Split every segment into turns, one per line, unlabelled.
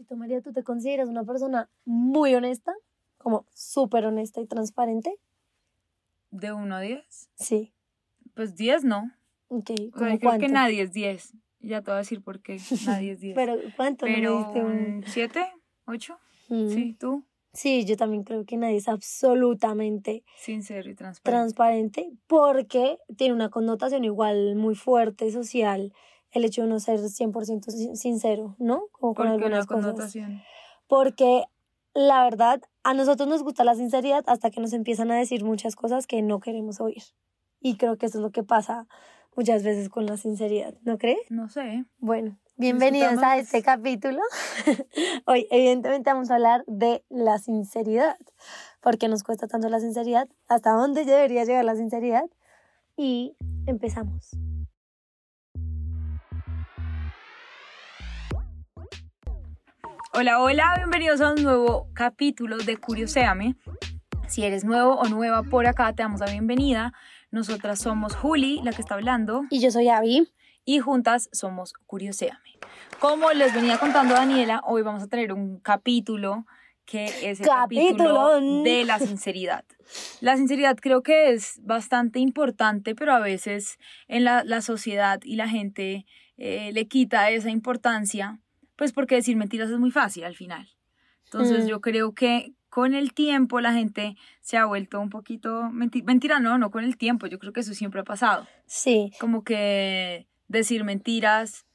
¿Y tú, María, tú te consideras una persona muy honesta? Como súper honesta y transparente.
¿De 1 a 10?
Sí.
Pues 10 no.
Ok,
O sea,
¿cómo
yo creo que nadie es 10. Ya te voy a decir por qué nadie es 10.
Pero ¿cuánto no
Pero
un-
un 7, 8.
Mm.
Sí, tú.
Sí, yo también creo que nadie es absolutamente
Sincero y transparente.
transparente porque tiene una connotación igual muy fuerte social el hecho de no ser 100% sin- sincero, ¿no? Como con
Porque
algunas
una
cosas. Porque la verdad, a nosotros nos gusta la sinceridad hasta que nos empiezan a decir muchas cosas que no queremos oír. Y creo que eso es lo que pasa muchas veces con la sinceridad, ¿no crees?
No sé.
Bueno, bienvenidos a
Discutamos.
este capítulo. Hoy, evidentemente, vamos a hablar de la sinceridad. ¿Por qué nos cuesta tanto la sinceridad? ¿Hasta dónde debería llegar la sinceridad? Y empezamos.
Hola, hola, bienvenidos a un nuevo capítulo de Curioséame. Si eres nuevo o nueva por acá, te damos la bienvenida. Nosotras somos Juli, la que está hablando,
Y yo soy Abby.
y juntas somos Curioséame. Como les venía contando Daniela, hoy vamos a tener un capítulo que es el capítulo
Capitulón.
de la sinceridad. La sinceridad creo que es bastante importante, pero a veces en la, la sociedad y la gente eh, le quita esa importancia, pues porque decir mentiras es muy fácil al final. Entonces
Mm.
yo creo que con el tiempo la gente se ha vuelto un poquito... menti- mentira no, no con el tiempo, yo creo que eso siempre ha pasado
Sí,
como que decir mentiras.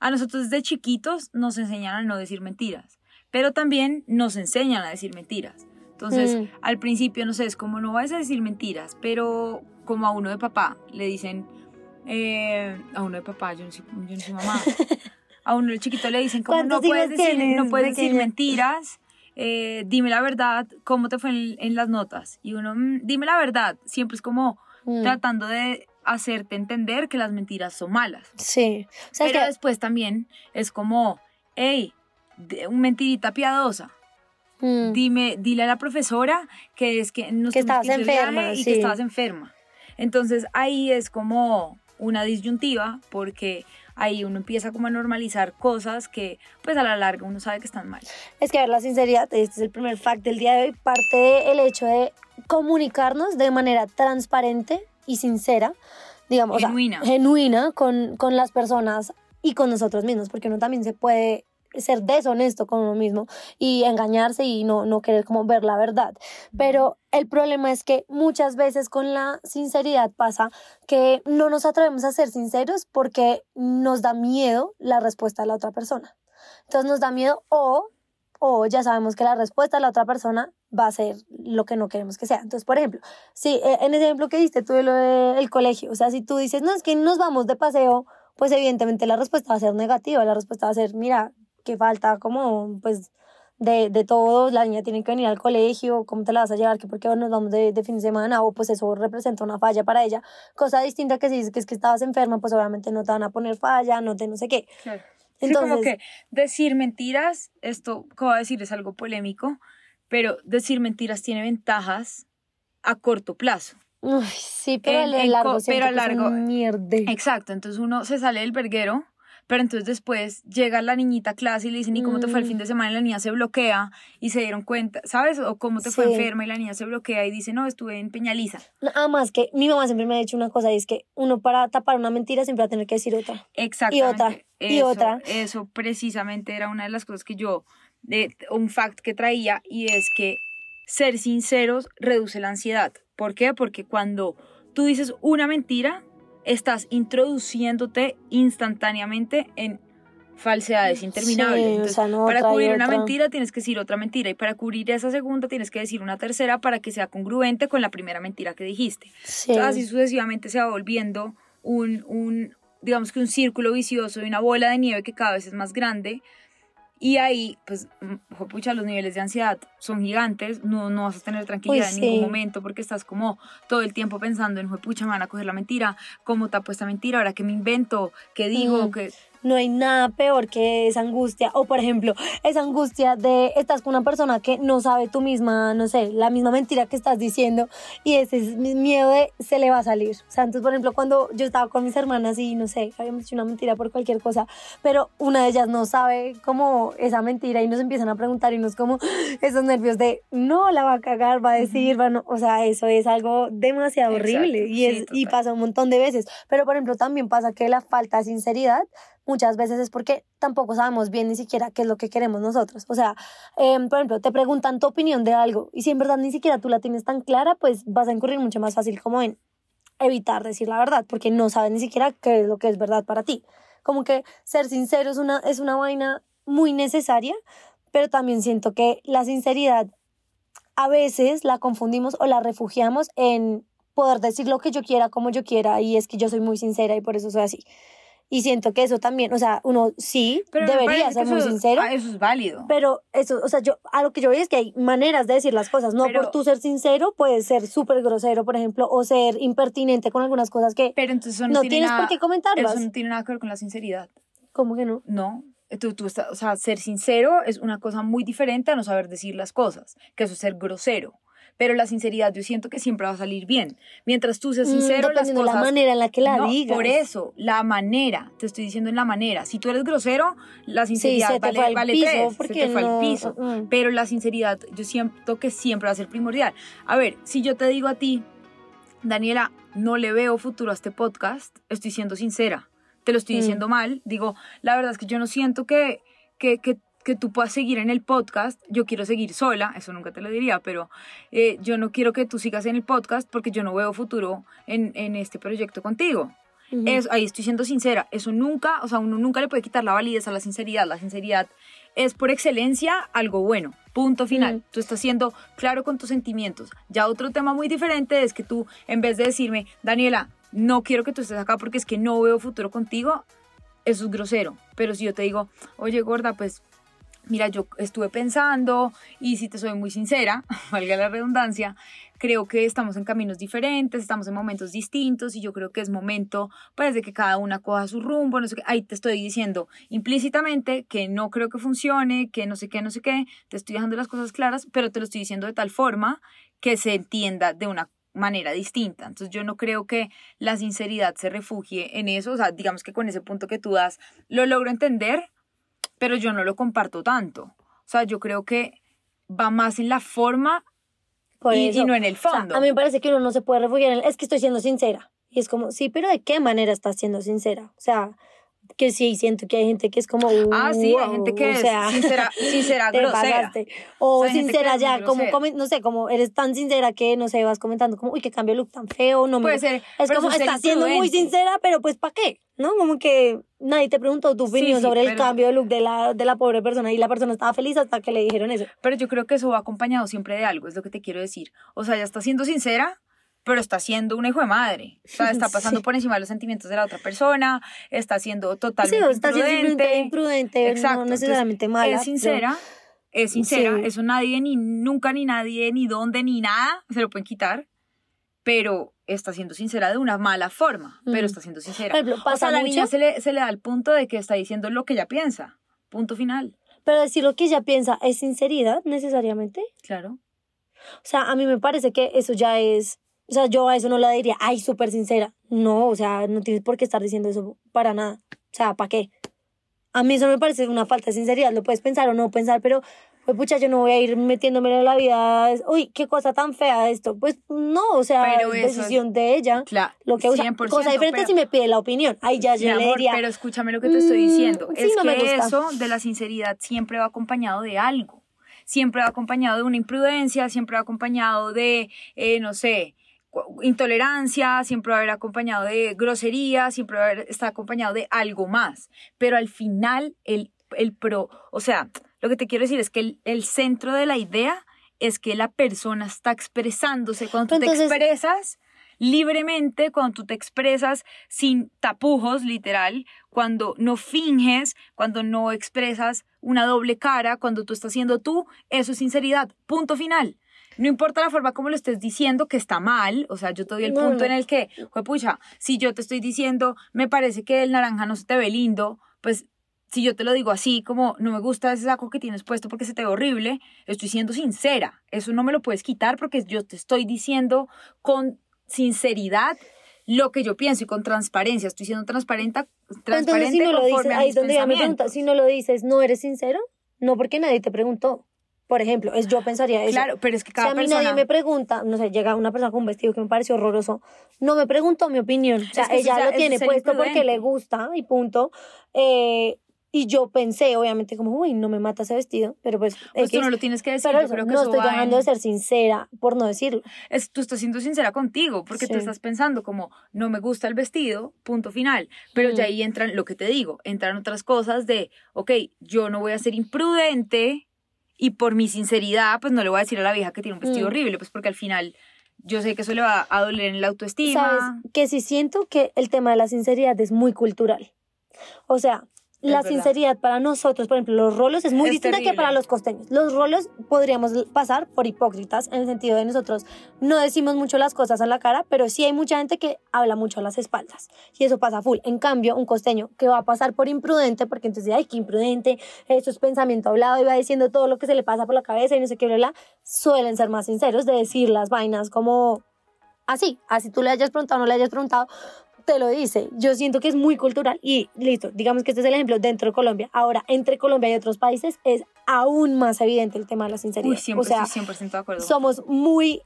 A nosotros desde chiquitos nos enseñan a no decir mentiras, pero también nos enseñan a decir mentiras. Entonces,
Mm.
al principio, no sé, es como no vas a decir mentiras, pero como a uno de papá le dicen, eh, a uno de papá, yo no soy, yo no soy mamá, a uno de chiquito le dicen, como no
¿Cuántos
puedes decir,
tienes,
no puedes decir mentiras, eh, dime la verdad, ¿cómo te fue en, en las notas? Y uno, "Mm, dime la verdad, siempre es como
Mm.
tratando de hacerte entender que las mentiras son malas.
sí. O sea,
Pero
que-
después también es como, hey, un mentirita piadosa.
Mm.
Dime, dile a la profesora que es que nos
Que estabas enferma,
y
sí.
que estabas enferma. Entonces ahí es como una disyuntiva porque ahí uno empieza como a normalizar cosas que pues a la larga uno sabe que están mal.
Es que, a ver, la sinceridad, este es el primer fact del día de hoy, parte del hecho de comunicarnos de manera transparente y sincera, digamos, o sea,
Genuina.
genuina con, con las personas y con nosotros mismos, porque uno también se puede ser deshonesto con uno mismo y engañarse y no, no querer como ver la verdad. Pero el problema es que muchas veces con la sinceridad pasa que no nos atrevemos a ser sinceros porque nos da miedo la respuesta de la otra persona. Entonces nos da miedo o, o ya sabemos que la respuesta de la otra persona va a ser lo que no queremos que sea. Entonces, por ejemplo, si eh, en ese ejemplo que diste tú de lo del colegio, o sea, si tú dices, no, es que nos vamos de paseo, pues evidentemente la respuesta va a ser negativa, la respuesta va a ser, mira, que falta como, pues, de, de todo, la niña tiene que venir al colegio, ¿cómo te la vas a llevar? que por qué nos vamos de, de fin de semana? O pues eso representa una falla para ella. Cosa distinta que si dices que es que estabas enferma, pues obviamente no te van a poner falla, no te no sé qué.
Sí, como
Entonces-
que decir mentiras, esto que voy a decir es algo polémico, pero decir mentiras tiene ventajas a corto plazo.
Uy, sí, pero
En-
a largo
pero a largo-
mierde.
Exacto, entonces uno se sale del verguero, pero entonces después llega la niñita a clase y le dicen, ¿y cómo te fue el
Mm.
fin de semana? Y la niña se bloquea y se dieron cuenta, ¿sabes? O cómo te fue enferma y la niña se bloquea y dice, no, estuve en Peñaliza.
Nada más que mi mamá siempre me ha dicho una cosa y es que uno para tapar una mentira siempre va a tener que decir otra.
Exactamente.
otra, y otra.
Eso precisamente era una de las cosas que yo, de, un fact que traía y es que ser sinceros reduce la ansiedad. ¿Por qué? Porque cuando tú dices una mentira, estás introduciéndote instantáneamente en falsedades interminables.
Sí, o
Entonces,
sea, no,
para cubrir una
otra.
mentira tienes que decir otra mentira y para cubrir esa segunda tienes que decir una tercera para que sea congruente con la primera mentira que dijiste.
Sí.
Así sucesivamente se va volviendo un, un, digamos que un círculo vicioso y una bola de nieve que cada vez es más grande. Y ahí, pues, mm, pucha, los niveles de ansiedad son gigantes, no, no vas a tener tranquilidad
Uy,
en ningún
sí.
momento porque estás como todo el tiempo pensando en, pucha, me van a coger la mentira, cómo tapo esta mentira, ahora que me invento, qué digo,
Mm.
que...
no hay nada peor que esa angustia. O por ejemplo, esa angustia de estás con una persona que no sabe tú misma, no sé, la misma mentira que estás diciendo y ese es mi miedo de se le va a salir. O sea, entonces, por ejemplo, cuando yo estaba con mis hermanas y no sé, habíamos hecho una mentira por cualquier cosa, pero una de ellas no sabe cómo esa mentira y nos empiezan a preguntar y nos como esos nervios de no la va a cagar, va a decir, va no, o sea, eso es algo demasiado horrible y, es, y pasa un montón de veces. Pero, por ejemplo, también pasa que la falta de sinceridad muchas veces es porque tampoco sabemos bien ni siquiera qué es lo que queremos nosotros. O sea, em, por ejemplo, te preguntan tu opinión de algo y si en verdad ni siquiera tú la tienes tan clara, pues vas a incurrir mucho más fácil como en evitar decir la verdad, porque no sabes ni siquiera qué es lo que es verdad para ti. Como que ser sincero es una, es una vaina muy necesaria, pero también siento que la sinceridad a veces la confundimos o la refugiamos en poder decir lo que yo quiera, como yo quiera, y es que yo soy muy sincera y por eso soy así. Y siento que eso también, o sea, uno sí debería ser muy sincero.
Ah, eso es válido.
Pero eso, o sea, yo a lo que yo veo es que hay maneras de decir las cosas. No por tú ser sincero, puedes ser súper grosero, por ejemplo, o ser impertinente con algunas cosas que
pero entonces
no, tienes por qué comentarlas.
Eso no tiene nada que ver con la sinceridad.
¿Cómo que no?
No. Tú, tú o sea, ser sincero es una cosa muy diferente a no saber decir las cosas, que eso es ser grosero pero la sinceridad yo siento que siempre va a salir bien. Mientras tú seas mm, sincero, las cosas...
la manera en la que la
no,
digas.
Por eso, la manera, te estoy diciendo en la manera. Si tú eres grosero, la sinceridad sí, vale, vale piso, porque se te fue al piso. Mm, mm. Pero la sinceridad yo siento que siempre va a ser primordial. A ver, si yo te digo a ti, Daniela, no le veo futuro a este podcast, estoy siendo sincera. Te lo estoy diciendo mal. Digo, la verdad es que yo no siento que, que, que que tú puedas seguir en el podcast. Yo quiero seguir sola, eso nunca te lo diría, pero eh, yo no quiero que tú sigas en el podcast porque yo no veo futuro en, en este proyecto contigo. es, ahí estoy siendo sincera, eso nunca, o sea, uno nunca le puede quitar la validez a la sinceridad. La sinceridad es por excelencia algo bueno. Punto final. Tú estás siendo claro con tus sentimientos. Ya otro tema muy diferente es que tú, en vez de decirme, Daniela, no quiero que tú estés acá porque es que no veo futuro contigo, eso es grosero. Pero si yo te digo, oye, gorda, pues Mira, yo estuve pensando y si te soy muy sincera, valga la redundancia, creo que estamos en caminos diferentes, estamos en momentos distintos y yo creo que es momento pues de que cada una coja su rumbo, no sé qué, ahí te estoy diciendo implícitamente que no creo que funcione, que no sé qué, no sé qué, te estoy dejando las cosas claras, pero te lo estoy diciendo de tal forma que se entienda de una manera distinta. Entonces yo no creo que la sinceridad se refugie en eso, o sea, digamos que con ese punto que tú das lo logro entender, pero yo no lo comparto tanto. O sea, yo creo que va más en la forma y, no en el fondo.
a mí me parece que uno no se puede refugiar en es que estoy siendo sincera. Y es como, sí, pero ¿de qué manera estás siendo sincera? O sea, que sí, siento que hay gente que es como.
ah, sí, hay gente que es sincera, sincera grosera.
O, sincera ya, como, no sé, como eres tan sincera que, no sé, vas comentando como, uy, qué cambio de look tan feo, no
Puede ser.
Es como, estás siendo muy sincera, pero pues, ¿para qué? ¿No? Como que nadie te preguntó tu opinión sobre el cambio de look de la, de la pobre persona y la persona estaba feliz hasta que le dijeron eso.
Pero yo creo que eso va acompañado siempre de algo, es lo que te quiero decir. O sea, ya está siendo sincera, pero está siendo un hijo de madre. O sea, está pasando por encima de los sentimientos de la otra persona, está siendo totalmente sí, está
imprudente. imprudente, Exacto. no necesariamente mala.
Es sincera, es sincera, eso nadie, ni nunca, ni nadie, ni dónde, ni nada se lo pueden quitar, pero está siendo sincera de una mala forma, pero está siendo sincera. o sea, a la niña se le, se le da el punto de que está diciendo lo que ella piensa, punto final.
Pero decir lo que ella piensa es sinceridad necesariamente.
Claro.
O sea, a mí me parece que eso ya es o sea, yo a eso no la diría, ay, súper sincera. No, o sea, no tienes por qué estar diciendo eso para nada. O sea, ¿para qué? A mí eso me parece una falta de sinceridad. Lo puedes pensar o no pensar, pero, pues, pucha, yo no voy a ir metiéndome en la vida. Uy, qué cosa tan fea esto. Pues no, o sea, es decisión de ella.
Claro,
lo que usa. Cosa diferente si me pide la opinión. Ahí ya yo le diría.
Pero escúchame lo que te estoy diciendo. Mm, es que eso de la sinceridad siempre va acompañado de algo. Siempre va acompañado de una imprudencia, siempre va acompañado de, eh, no sé, intolerancia, siempre va a haber acompañado de grosería, siempre va a haber, está acompañado de algo más. Pero al final, el, el pro, o sea, lo que te quiero decir es que el, el centro de la idea es que la persona está expresándose. Cuando tú te expresas libremente, cuando tú te expresas sin tapujos, literal, cuando no finges, cuando no expresas una doble cara, cuando tú estás siendo tú, eso es sinceridad. Punto final. No importa la forma como lo estés diciendo, que está mal, o sea, yo te doy el punto en el que, pucha, si yo te estoy diciendo, me parece que el naranja no se te ve lindo, pues si yo te lo digo así, como no me gusta ese saco que tienes puesto porque se te ve horrible, estoy siendo sincera. Eso no me lo puedes quitar porque yo te estoy diciendo con sinceridad lo que yo pienso y con transparencia. Estoy siendo transparente, transparente
si no lo dices,
a
ahí
mis
donde
pensamientos.
si no lo dices, ¿no eres sincero? No, porque nadie te preguntó. Por ejemplo, es yo pensaría eso.
Claro, pero es que
Si
cada
a mí
persona...
nadie me pregunta, no sé, llega una persona con un vestido que me pareció horroroso, no me preguntó mi opinión. O sea,
Es que eso
ella lo tiene puesto porque le gusta y punto. Eh, y yo pensé, obviamente, como, uy, no me mata ese vestido, pero pues.
Pues tú no lo tienes que decir,
pero
yo creo que
no
eso
estoy dejando
en-
de ser sincera por no decirlo.
es, tú estás siendo sincera contigo, porque tú
Sí.
estás pensando como, no me gusta el vestido, punto final. Pero
Mm.
ya ahí entran, lo que te digo, entran otras cosas de, ok, yo no voy a ser imprudente y por mi sinceridad, pues no le voy a decir a la vieja que tiene un vestido
Mm.
horrible, pues porque al final yo sé que eso le va a doler en la autoestima.
Sabes que sí siento que el tema de la sinceridad es muy cultural. O sea, la
verdad.
sinceridad para nosotros, por ejemplo, los rolos es muy
Es
distinta que para los costeños. Los rolos podríamos pasar por hipócritas en el sentido de nosotros no decimos mucho las cosas a la cara, pero sí hay mucha gente que habla mucho a las espaldas. Y eso pasa full. En cambio, un costeño que va a pasar por imprudente, porque entonces, ay, qué imprudente, eso es pensamiento hablado y va diciendo todo lo que se le pasa por la cabeza y no sé qué, bla, bla, suelen ser más sinceros de decir las vainas como así, así tú le hayas preguntado o no le hayas preguntado, te lo dice. Yo siento que es muy cultural y listo, digamos que este es el ejemplo dentro de Colombia. Ahora, entre Colombia y otros países es aún más evidente el tema de la sinceridad.
Uy,
o sea,
estoy 100% de acuerdo.
somos muy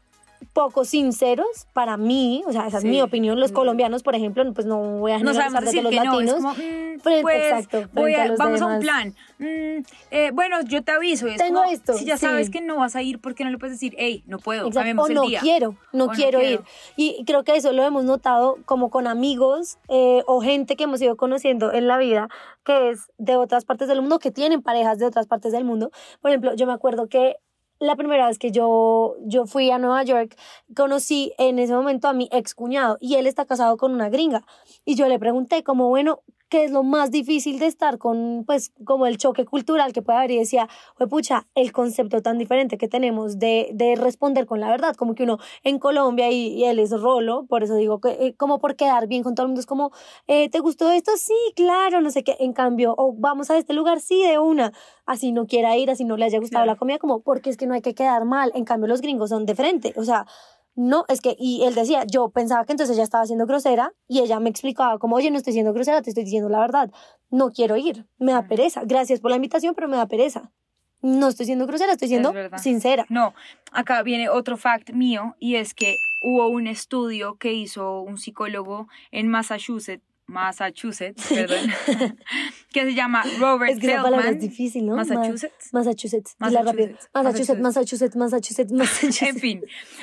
poco sinceros para mí, o sea, esa
Sí.
es mi opinión. Los colombianos, por ejemplo, pues no voy a
no
generalizar de los
que no, es
latinos.
como, mm,
Frente-
pues,
exacto,
voy
a
a-
los
vamos a un plan. Mm, eh, bueno, yo te aviso. es
Tengo
como,
esto,
Si ya
sí.
sabes que no vas a ir, ¿por qué no le puedes decir, hey, no puedo,
Exacto. O
el
no
día?
quiero, no
O no
quiero. ir. Y creo que eso lo hemos notado como con amigos eh, o gente que hemos ido conociendo en la vida, que es de otras partes del mundo, que tienen parejas de otras partes del mundo. Por ejemplo, yo me acuerdo que la primera vez que yo, yo fui a Nueva York, conocí en ese momento a mi ex cuñado y él está casado con una gringa. Y yo le pregunté como, bueno, ¿qué es lo más difícil de estar con, pues, como el choque cultural que puede haber? Y decía, pucha, el concepto tan diferente que tenemos de, de responder con la verdad, como que uno en Colombia y, y él es rolo, por eso digo que, eh, como por quedar bien con todo el mundo, es como, eh, ¿te gustó esto? Sí, claro, no sé qué. En cambio, o vamos a este lugar, sí, de una. Así no quiera ir, así no le haya gustado
Claro.
la comida, como, porque es que no hay que quedar mal. En cambio, los gringos son de frente, o sea, no, es que, y él decía, yo pensaba que entonces ella estaba siendo grosera y ella me explicaba como, oye, no estoy siendo grosera, te estoy diciendo la verdad, no quiero ir, me da pereza, gracias por la invitación, pero me da pereza. No estoy siendo grosera, estoy siendo sincera.
No, acá viene otro fact mío y es que hubo un estudio que hizo un psicólogo en Massachusetts, Massachusetts, perdón, que se llama Robert
Es que esa palabra es
Feldman.
difícil, ¿no? Ma-
Massachusetts.
Massachusetts.
Massachusetts,
Massachusetts, Massachusetts, Massachusetts, Massachusetts.
En fin,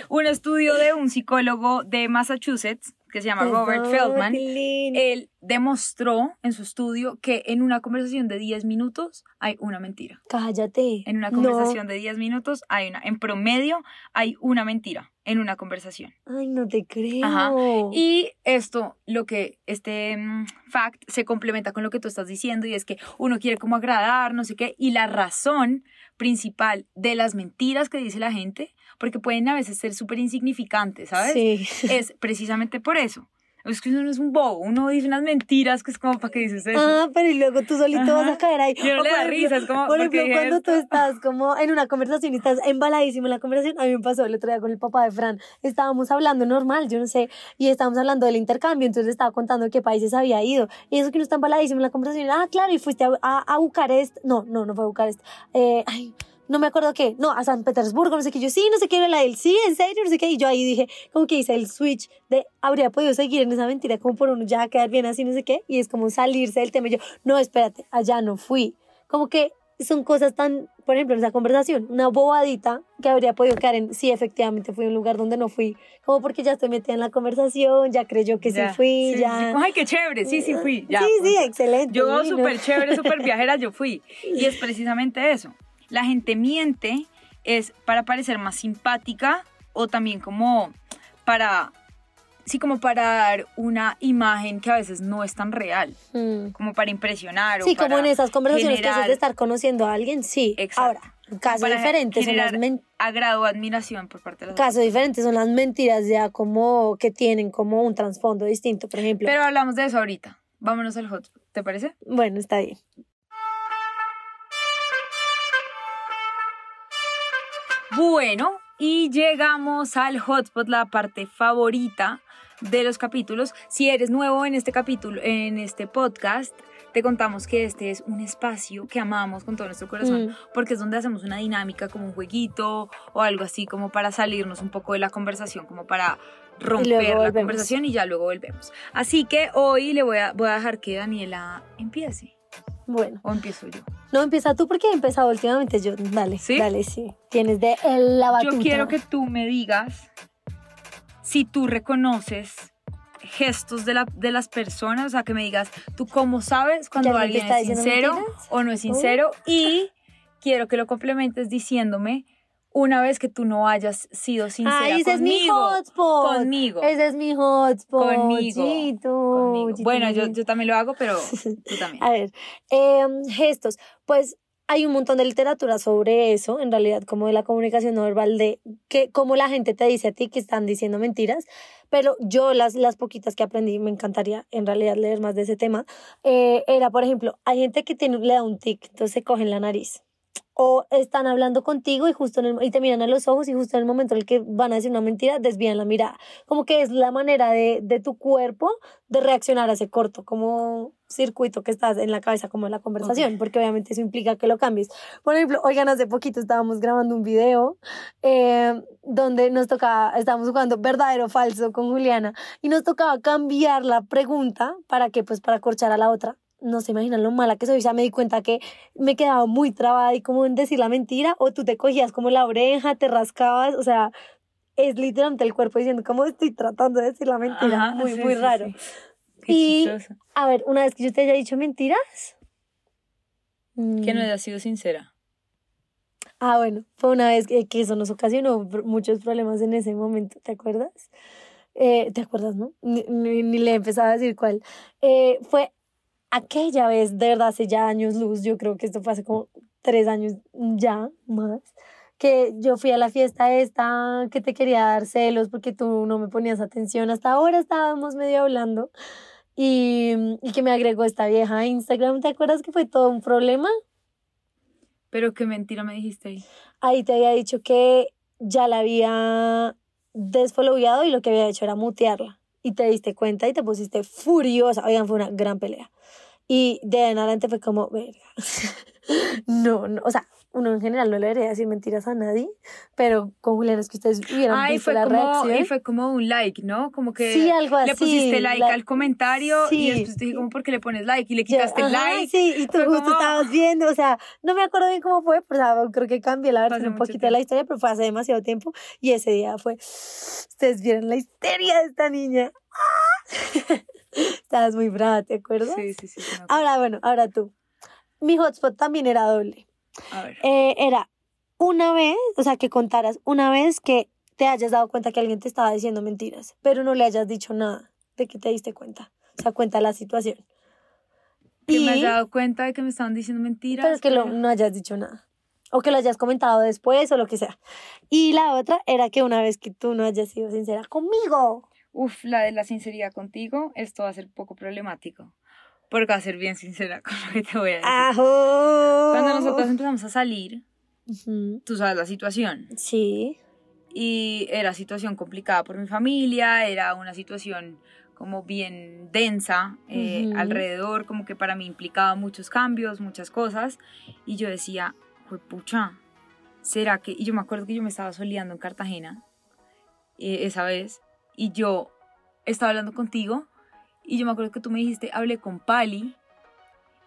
un estudio de un psicólogo de Massachusetts que se llama Robert Feldman. Él demostró en su estudio que en una conversación de 10 minutos hay una mentira.
Cállate.
En una
No.
conversación de 10 minutos hay una, en promedio hay una mentira en una conversación.
Ay, no te creo.
Ajá. Y esto, lo que este mm, fact se complementa con lo que tú estás diciendo y es que uno quiere como agradar, no sé qué, y la razón principal de las mentiras que dice la gente, porque pueden a veces ser súper insignificantes, ¿sabes?
Sí.
Es precisamente por eso. Es que uno no es un bobo, uno dice unas mentiras que es como para que dices eso.
Ah, pero y luego tú solito vas a
Ajá.
caer ahí.
Y a uno
O
le da
ejemplo-
risa, es como,
Por
¿por qué
ejemplo, cuando tú
esto?
estás como en una conversación y estás embaladísimo en la conversación, a mí me pasó el otro día con el papá de Fran, estábamos hablando normal, yo no sé, y estábamos hablando del intercambio, entonces estaba contando qué países había ido, y eso que uno está embaladísimo en la conversación, ah, claro, y fuiste a, a, a Bucarest, no, no, no fue a Bucarest, eh, ay, no me acuerdo qué, no, a San Petersburgo, no sé qué, yo sí, no sé qué era la del sí, en serio, no sé qué, y yo ahí dije, como que hice el switch de, habría podido seguir en esa mentira, como por uno ya quedar bien así, no sé qué, y es como salirse del tema, y yo, no, espérate, allá no fui, como que son cosas tan, por ejemplo, en esa conversación, una bobadita que habría podido quedar en, sí, efectivamente fui a un lugar donde no fui, como porque ya estoy metida en la conversación, ya creyó que
Ya,
sí fui,
sí,
ya.
sí, Ay, qué chévere, sí, sí fui. Ya,
sí, sí,
punto.
excelente.
Yo súper chévere, súper viajera, yo fui. Y es precisamente eso. La gente miente es para parecer más simpática o también como para, sí, como para dar una imagen que a veces no es tan real,
Mm.
como para impresionar. o
Sí, como
para
en esas conversaciones que
generar-
haces de estar conociendo a alguien, sí.
Exacto.
Ahora, caso diferente son las
agrado o admiración por parte de las
caso diferente son las mentiras ya como que tienen como un trasfondo distinto, por ejemplo.
Pero hablamos de eso ahorita. vámonos al hotspot, ¿te parece?
Bueno, está bien.
Bueno, y llegamos al hotspot, la parte favorita de los capítulos. Si eres nuevo en este capítulo, en este podcast, te contamos que este es un espacio que amamos con todo nuestro corazón,
Mm.
porque es donde hacemos una dinámica como un jueguito o algo así como para salirnos un poco de la conversación, como para romper la conversación y ya luego volvemos. Así que hoy le voy a, voy a dejar que Daniela empiece.
Bueno,
¿O empiezo yo?
no empieza tú porque he empezado últimamente yo. Dale,
¿Sí?
dale, sí. Tienes de la batuta.
Yo quiero que tú me digas si tú reconoces gestos de, la, de las personas, o sea, que me digas tú cómo sabes cuando
¿Que
alguien es sincero
mentiras?
o no es sincero y quiero que lo complementes diciéndome una vez que tú no hayas sido sincera
ese es mi
conmigo.
hotspot.
Conmigo.
Ese es mi hotspot.
Conmigo.
Chito,
conmigo.
chito,
Bueno, yo, yo también lo hago, pero tú también.
A ver, em, gestos. Pues hay un montón de literatura sobre eso, en realidad, como de la comunicación no verbal, de que cómo la gente te dice a ti que están diciendo mentiras. Pero yo, las, las poquitas que aprendí, me encantaría en realidad leer más de ese tema. eh, era, por ejemplo, hay gente que tiene, le da un tic, entonces se cogen la nariz. O están hablando contigo y justo en el- y te miran a los ojos y justo en el momento en el que van a decir una mentira, desvían la mirada. Como que es la manera de, de tu cuerpo de reaccionar a ese corto, como circuito que estás en la cabeza, como en la conversación, porque obviamente eso implica que lo cambies. Por ejemplo, oigan, hace poquito estábamos grabando un video eh, donde nos tocaba, estábamos jugando verdadero o falso con Juliana y nos tocaba cambiar la pregunta para que, pues, para corchar a la otra. No se imaginan lo mala que soy, ya me di cuenta que me quedaba muy trabada y como en decir la mentira, o tú te cogías como la oreja, te rascabas, o sea, es literalmente el cuerpo diciendo como estoy tratando de decir la mentira,
Ajá,
muy,
sí,
muy
sí,
raro.
sí.
Y-
chistoso.
A ver, una vez que yo te haya dicho mentiras.
Que no
Mm.
hayas sido sincera.
Ah, bueno, fue una vez que, que eso nos ocasionó muchos problemas en ese momento, ¿te acuerdas? Eh, ¿Te acuerdas, no? Ni, ni, ni le empezaba a decir cuál. Eh, fue aquella vez, de verdad, hace ya años luz, yo creo que esto fue hace como tres años ya más, que yo fui a la fiesta esta, que te quería dar celos porque tú no me ponías atención, hasta ahora estábamos medio hablando, y, y que me agregó esta vieja a Instagram, ¿te acuerdas que fue todo un problema?
Pero qué mentira me dijiste ahí.
ahí te había dicho que ya la había desfollowado y lo que había hecho era mutearla. Y te diste cuenta y te pusiste furiosa. Oigan, fue una gran pelea. Y de ahí en adelante fue como, verga. no, no, o sea, uno en general no le debería decir mentiras a nadie, pero con Julián es que ustedes hubieran
Ay,
visto
fue
la
como,
reacción.
y fue como un like, ¿no? Como que
Sí, algo
le
así,
pusiste like al comentario
Sí.
y después te dije como, ¿por qué le pones like? Y le
Yo,
quitaste el
ajá,
like.
Sí, y tú
Fue
justo
como-
estabas viendo, o sea, no me acuerdo bien cómo fue, pero o sea, creo que cambié la
hace
un poquito de la historia, pero fue hace demasiado tiempo y ese día fue, ustedes vieron la histeria de esta niña. Estabas muy brava, ¿te acuerdas?
Sí, sí, sí. sí, me.
Ahora, bueno, ahora tú. Mi hotspot también era doble.
A ver.
Eh, era una vez, o sea, que contaras una vez que te hayas dado cuenta que alguien te estaba diciendo mentiras, pero no le hayas dicho nada de que te diste cuenta. O sea, cuenta la situación.
Que me
Y-
haya dado cuenta de que me estaban diciendo mentiras.
pero es que lo-
pero-
no hayas dicho nada. O que lo hayas comentado después o lo que sea. Y la otra era que una vez que tú no hayas sido sincera conmigo.
Uf, la de la sinceridad contigo, esto va a ser poco problemático. Porque va a ser bien sincera con lo que te voy a decir.
¡Ajo!
Cuando nosotros empezamos a salir,
Ujú.
tú sabes la situación.
Sí.
y era situación complicada por mi familia, era una situación como bien densa eh,
Ujú.
alrededor, como que para mí implicaba muchos cambios, muchas cosas, y yo decía, pues pucha, ¿será que? Y yo me acuerdo que yo me estaba soleando en Cartagena eh, esa vez, y yo estaba hablando contigo, y yo me acuerdo que tú me dijiste, hablé con Pali,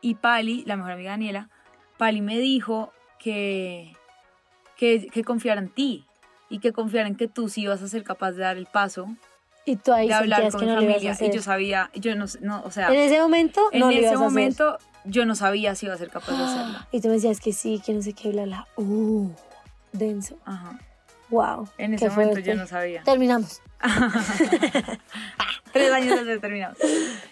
y Pali, la mejor amiga de Daniela, Pali me dijo que, que, que confiara en ti y que confiara en que tú sí ibas a ser capaz de dar el paso
Y tú ahí
de hablar con
que
mi
no
familia. Y yo sabía, yo no, no o sea,
en ese momento
en
no
ese
hacer.
momento yo no sabía si iba a ser capaz de hacerlo.
Y tú me decías que sí, que no sé qué, bla, bla. Uh, denso.
Ajá.
Wow.
En ese momento
fuerte.
yo no sabía.
Terminamos.
Tres años después de terminado.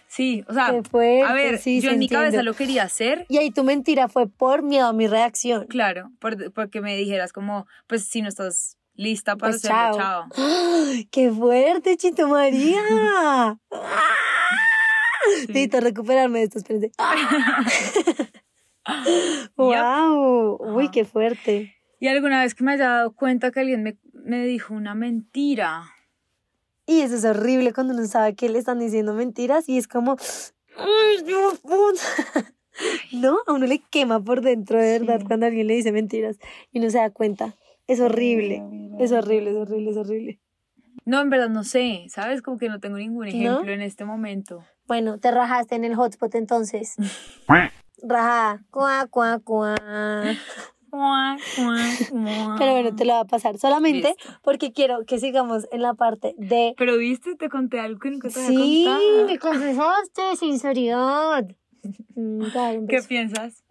Sí, o sea,
fuerte,
a ver,
sí,
yo en mi
entiendo.
cabeza lo quería hacer,
Y ahí tu mentira fue por miedo a mi reacción.
claro, por- porque me dijeras como, pues si no estás lista para
Pues
hacerlo,
chao.
chao.
¡Ay, ¡Qué fuerte, Chito María! Necesito recuperarme de esto, espérense. ¡Wow! Uy, qué fuerte.
Y alguna vez que me haya dado cuenta que alguien me, me dijo una mentira.
Y eso es horrible cuando uno sabe que le están diciendo mentiras y es como. No, a uno le quema por dentro, de verdad,
Sí.
cuando alguien le dice mentiras y no se da cuenta. Es horrible. Es horrible, es horrible, es horrible.
No, en verdad no sé, ¿sabes? Como que no tengo ningún ejemplo
¿No?
en este momento.
Bueno, te rajaste en el hotspot entonces. Rajada. Cuá, cuá, cuá. Pero bueno, te lo va a pasar solamente
Listo.
porque quiero que sigamos en la parte de.
Pero viste, te conté algo que nunca te había
Sí, me confesaste, sinceridad. Mm,
¿Qué piensas?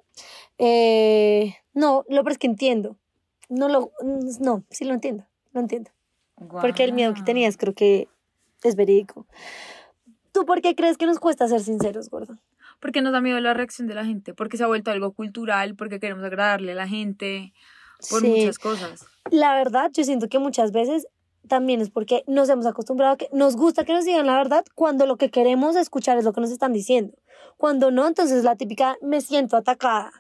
Eh, no, lo peor es que entiendo. No lo, no, sí lo entiendo, lo entiendo. Porque el miedo que tenías creo que es verídico. ¿Tú por qué crees que nos cuesta ser sinceros, gordo?
Porque nos da miedo la reacción de la gente, porque se ha vuelto algo cultural, porque queremos agradarle a la gente, por
Sí.
muchas cosas.
La verdad, yo siento que muchas veces también es porque nos hemos acostumbrado a que nos gusta que nos digan la verdad cuando lo que queremos escuchar es lo que nos están diciendo. Cuando no, entonces la típica me siento atacada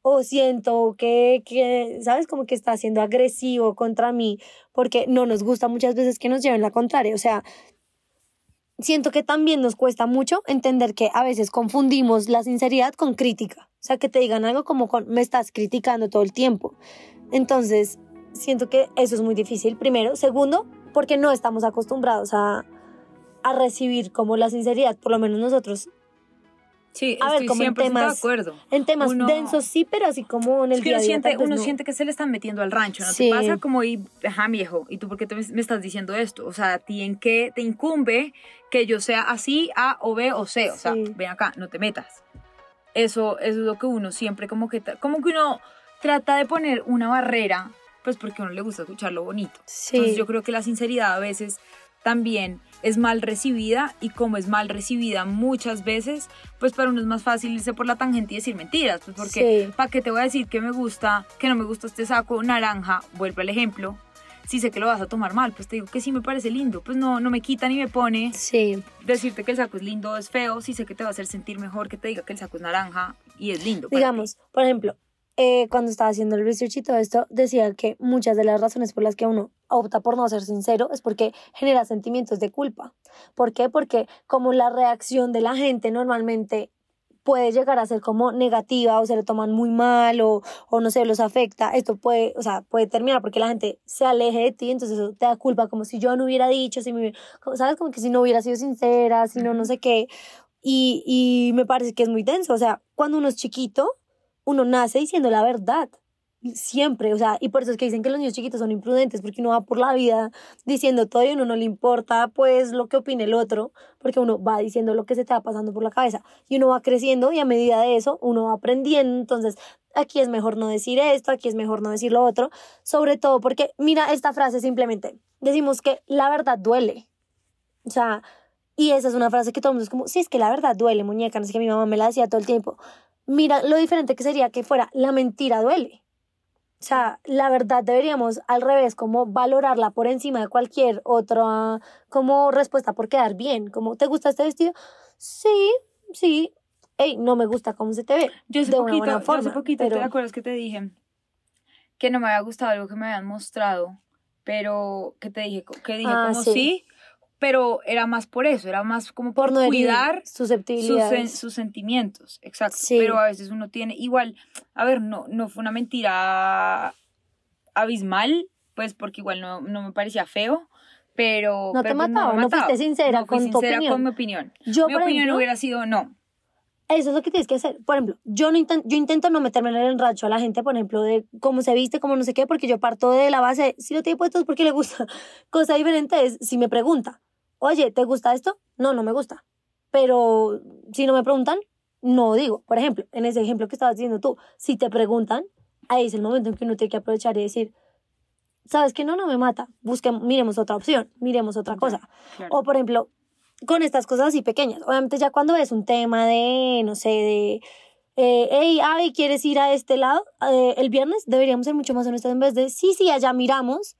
o siento que, que, ¿sabes? Como que está siendo agresivo contra mí porque no nos gusta muchas veces que nos lleven la contraria. O sea, siento que también nos cuesta mucho entender que a veces confundimos la sinceridad con crítica. O sea, que te digan algo como con me estás criticando todo el tiempo. Entonces, siento que eso es muy difícil, primero. Segundo, porque no estamos acostumbrados a, a recibir como la sinceridad, por lo menos nosotros.
Sí,
A ver,
estoy
como en
100% de
temas-
acuerdo.
En temas
Uno-
densos sí, pero así como en el
Es que
día
uno
día.
siente, uno
no.
siente que se le están metiendo al rancho, ¿no
Sí.
te pasa? Como, y, ajá, viejo, ¿y tú por qué te- me estás diciendo esto? O sea, ¿a ti en qué te incumbe que yo sea así, A o B o C? O sea,
Sí.
ven acá, no te metas. Eso, eso es lo que uno siempre como que, como que uno trata de poner una barrera, pues porque a uno le gusta escuchar lo bonito.
Sí.
Entonces yo creo que la sinceridad a veces también es mal recibida y como es mal recibida muchas veces, pues para uno es más fácil irse por la tangente y decir mentiras, pues porque
Sí.
¿para qué te voy a decir que me gusta, que no me gusta este saco naranja? Vuelvo al ejemplo. Si sé que lo vas a tomar mal, pues te digo que sí me parece lindo, pues no, no me quita ni me pone
Sí.
decirte que el saco es lindo o es feo, si sé que te va a hacer sentir mejor que te diga que el saco es naranja y es lindo. ti.
Digamos, por ejemplo, eh, cuando estaba haciendo el research y todo esto, decía que muchas de las razones por las que uno opta por no ser sincero es porque genera sentimientos de culpa. ¿Por qué? Porque como la reacción de la gente normalmente puede llegar a ser como negativa o se le toman muy mal o, o no sé, los afecta, esto puede, o sea, puede terminar porque la gente se aleje de ti, entonces eso te da culpa como si yo no hubiera dicho, si me, ¿sabes? Como que si no hubiera sido sincera, si no, no sé qué. Y, y me parece que es muy denso, o sea, cuando uno es chiquito, uno nace diciendo la verdad. Siempre, o sea, y por eso es que dicen que los niños chiquitos son imprudentes, porque uno va por la vida diciendo todo y uno no le importa, pues, lo que opine el otro, porque uno va diciendo lo que se te va pasando por la cabeza. Y uno va creciendo y a medida de eso, uno va aprendiendo. Entonces, aquí es mejor no decir esto, aquí es mejor no decir lo otro. Sobre todo porque, mira esta frase simplemente, decimos que la verdad duele. O sea, y esa es una frase que todo el mundo es como, sí, es que la verdad duele, muñeca, no sé que mi mamá me la decía todo el tiempo. Mira lo diferente que sería que fuera, la mentira duele. O sea, la verdad deberíamos al revés, como valorarla por encima de cualquier otra, como respuesta por quedar bien. Como, ¿te gusta este vestido? Sí, sí. Ey, no me gusta cómo se te ve.
Yo
de una
poquito,
buena
yo hace
forma,
poquito
pero-
¿te acuerdas que te dije que no me había gustado algo que me habían mostrado, pero que te dije que dije
Ah,
como
sí.
sí. Pero era más por eso, era más como por,
Por no herir
cuidar sus,
susceptibilidades.
sus sentimientos, exacto.
Sí.
Pero a veces uno tiene igual, a ver, no no fue una mentira abismal, pues porque igual no, no me parecía feo. Pero,
No te
pero pues
mataba, no fuiste sincera
No fui
con tu
sincera
opinión.
con mi opinión.
Yo,
mi opinión
ejemplo,
hubiera sido no.
Eso es lo que tienes que hacer. Por ejemplo, yo no intento, yo intento no meterme en el enracho a la gente, por ejemplo, de cómo se viste, cómo no sé qué, porque yo parto de la base, si lo tiene puesto es porque le gusta. Cosa diferente es si me pregunta, oye, ¿te gusta esto? No, no me gusta. Pero si no me preguntan, no digo. Por ejemplo, en ese ejemplo que estabas diciendo tú, si te preguntan, ahí es el momento en que uno tiene que aprovechar y decir, ¿sabes qué? No, no me mata. Busquemos, miremos otra opción, miremos otra cosa.
Claro.
O, por ejemplo, con estas cosas así pequeñas. Obviamente ya cuando ves un tema de, no sé, de, eh, hey, Avi, ¿quieres ir a este lado? Eh, el viernes deberíamos ser mucho más honestos en vez de, sí, sí, allá miramos.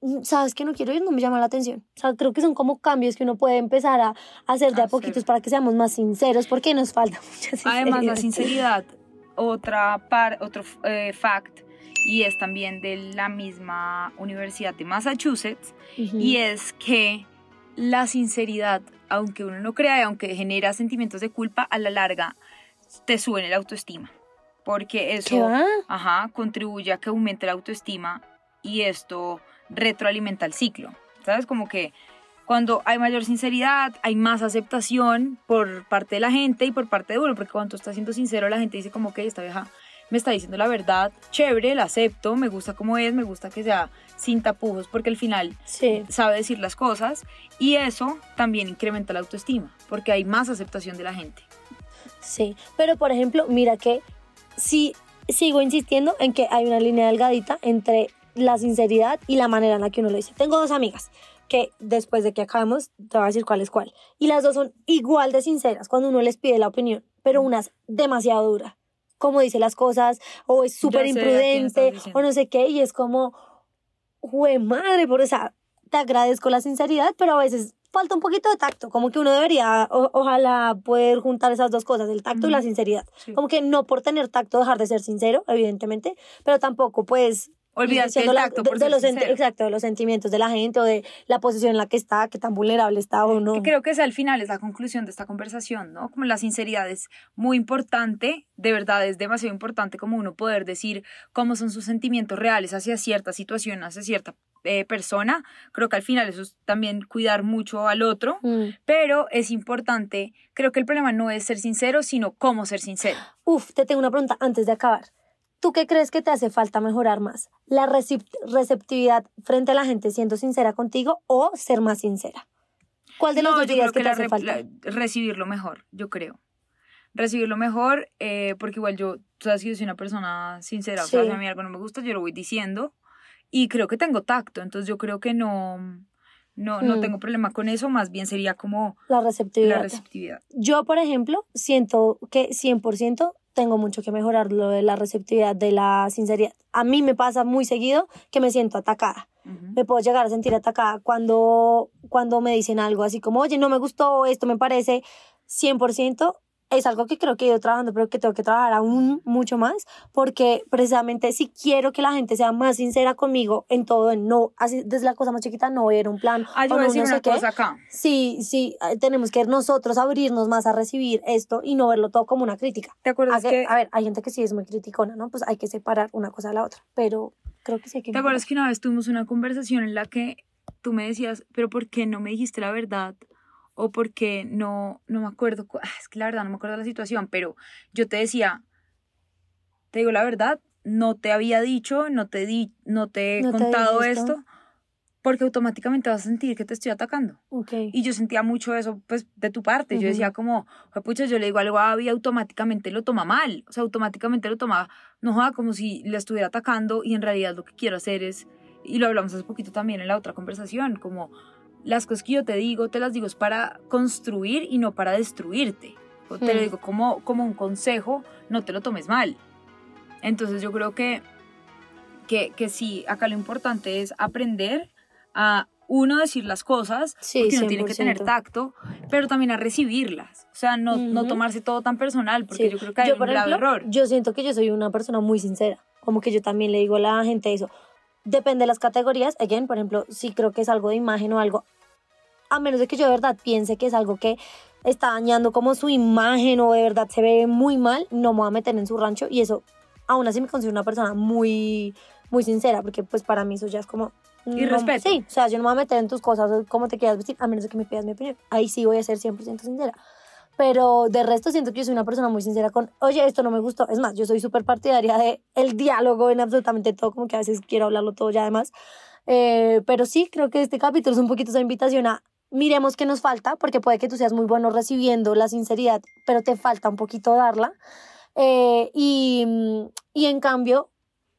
Mm, sabes que no quiero ir, no me llama la atención. O sea, creo que son como cambios que uno puede empezar a, hacer de a poquitos para que seamos más sinceros, porque nos falta mucha sinceridad.
Además, la sinceridad, otra par, otro eh, fact, y es también de la misma Universidad de Massachusetts, y es que la sinceridad, aunque uno no crea y aunque genera sentimientos de culpa, a la larga te suben el autoestima. Porque eso ajá, contribuye a que aumente la autoestima y esto retroalimenta el ciclo. ¿Sabes? Como que cuando hay mayor sinceridad, hay más aceptación por parte de la gente y por parte de uno, porque cuando tú estás siendo sincero, la gente dice como que esta vieja me está diciendo la verdad, chévere, la acepto, me gusta como es, me gusta que sea sin tapujos, porque al final sabe decir las cosas y eso también incrementa la autoestima, porque hay más aceptación de la gente.
Sí, pero por ejemplo, mira que sí sigo insistiendo en que hay una línea delgadita entre la sinceridad y la manera en la que uno lo dice. Tengo dos amigas que después de que acabemos te voy a decir cuál es cuál. Y las dos son igual de sinceras cuando uno les pide la opinión, pero una es demasiado dura cómo dice las cosas, o es súper imprudente, o no sé qué, y es como, jue madre, por esa, te agradezco la sinceridad, pero a veces falta un poquito de tacto, como que uno debería, ojalá, poder juntar esas dos cosas, el tacto y la sinceridad. Como que no por tener tacto dejar de ser sincero, evidentemente, pero tampoco pues
Olvídate del tacto por
de, los Exacto, de los sentimientos de la gente o de la posición en la que está, qué tan vulnerable está o no.
creo que es al final, es la conclusión de esta conversación, ¿no? Como la sinceridad es muy importante, de verdad es demasiado importante como uno poder decir cómo son sus sentimientos reales hacia cierta situación, hacia cierta eh, persona. Creo que al final eso es también cuidar mucho al otro, mm. pero es importante, creo que el problema no es ser sincero, sino cómo ser sincero.
Uf, te tengo una pregunta antes de acabar. ¿Tú qué crees que te hace falta mejorar más? ¿La receptividad frente a la gente siendo sincera contigo o ser más sincera? ¿Cuál de los dos dirías que, te hace falta?
recibirlo mejor, yo creo. Recibirlo mejor, eh, porque igual yo, tú sabes que yo soy una persona sincera, o sea, si a mí algo no me gusta, yo lo voy diciendo y creo que tengo tacto, entonces yo creo que no, no, no mm. tengo problema con eso, más bien sería como
la receptividad.
la receptividad.
Yo, por ejemplo, siento que 100% tengo mucho que mejorar lo de la receptividad, de la sinceridad. A mí me pasa muy seguido que me siento atacada. Me puedo llegar a sentir atacada cuando, cuando me dicen algo así como, oye, no me gustó, esto me parece 100% es algo que creo que he ido trabajando, pero que tengo que trabajar aún mucho más, porque precisamente si quiero que la gente sea más sincera conmigo en todo, en no, así desde la cosa más chiquita, no ver un plan.
Ah, yo voy a decir una cosa acá.
Sí, sí, eh, tenemos que nosotros abrirnos más a recibir esto y no verlo todo como una crítica.
¿Te acuerdas
a
que,
A ver, hay gente que sí es muy criticona, ¿no? Pues hay que separar una cosa de la otra, pero creo que sí hay que...
¿Te acuerdas que una vez tuvimos una conversación en la que tú me decías, pero ¿por qué no me dijiste la verdad? O porque no, no me acuerdo, ah, es que la verdad no me acuerdo la situación, pero yo te decía, te digo la verdad, no te había dicho, no te, di, no te he contado esto, porque automáticamente vas a sentir que te estoy atacando. Y yo sentía mucho eso, pues, de tu parte. Yo decía como, pucha, yo le digo algo a Abby, automáticamente lo toma mal. O sea, automáticamente lo toma, no joda, como si le estuviera atacando y en realidad lo que quiero hacer es, y lo hablamos hace poquito también en la otra conversación, como las cosas que yo te digo, te las digo es para construir y no para destruirte. Te lo hmm. digo como, como un consejo, no te lo tomes mal. Entonces yo creo que, que, que sí, acá lo importante es aprender a uno decir las cosas, sí, porque uno tiene que tener tacto, pero también a recibirlas. O sea, no, no tomarse todo tan personal, porque yo creo que hay un grave error.
Yo siento que yo soy una persona muy sincera, como que yo también le digo a la gente eso. Depende de las categorías. Again, por ejemplo, si creo que es algo de imagen o algo, a menos de que yo de verdad piense que es algo que está dañando como su imagen o de verdad se ve muy mal, no me voy a meter en su rancho y eso aún así me considero una persona muy, muy sincera, porque pues para mí eso ya es como...
Y respeto.
Sí, o sea, yo no me voy a meter en tus cosas, cómo te quieras vestir, a menos de que me pidas mi opinión. Ahí sí voy a ser 100% sincera. Pero de resto siento que yo soy una persona muy sincera con, oye, esto no me gustó. Es más, yo soy súper partidaria de el diálogo en absolutamente todo, como que a veces quiero hablarlo todo ya además. Eh, pero sí, creo que este capítulo es un poquito esa invitación a miremos qué nos falta, porque puede que tú seas muy bueno recibiendo la sinceridad, pero te falta un poquito darla. Eh, y, y en cambio,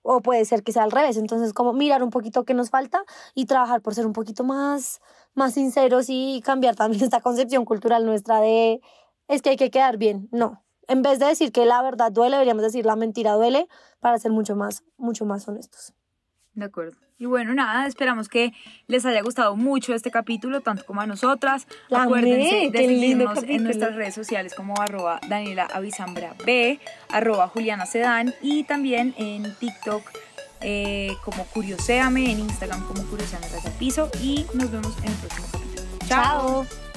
o puede ser que sea al revés, entonces como mirar un poquito qué nos falta y trabajar por ser un poquito más, más sinceros y cambiar también esta concepción cultural nuestra de es que hay que quedar bien, no. En vez de decir que la verdad duele, deberíamos decir la mentira duele para ser mucho más, mucho más honestos.
De acuerdo. Y bueno, nada, esperamos que les haya gustado mucho este capítulo, tanto como a nosotras.
La
Acuérdense
amé,
de seguirnos en nuestras redes sociales como arroba Daniela Avisambra B, arroba Juliana Sedán y también en TikTok eh, como Curioseame, en Instagram como Curioseame Piso y nos vemos en el próximo capítulo.
Chao.